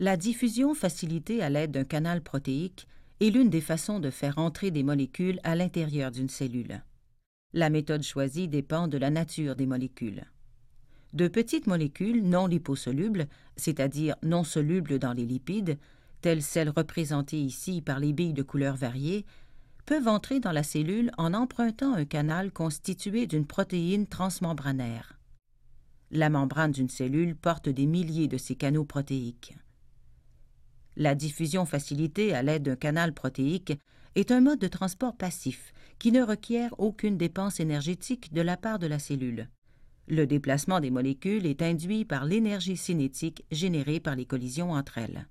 La diffusion facilitée à l'aide d'un canal protéique est l'une des façons de faire entrer des molécules à l'intérieur d'une cellule. La méthode choisie dépend de la nature des molécules. De petites molécules non liposolubles, c'est-à-dire non solubles dans les lipides, telles celles représentées ici par les billes de couleurs variées, peuvent entrer dans la cellule en empruntant un canal constitué d'une protéine transmembranaire. La membrane d'une cellule porte des milliers de ces canaux protéiques. La diffusion facilitée à l'aide d'un canal protéique est un mode de transport passif qui ne requiert aucune dépense énergétique de la part de la cellule. Le déplacement des molécules est induit par l'énergie cinétique générée par les collisions entre elles.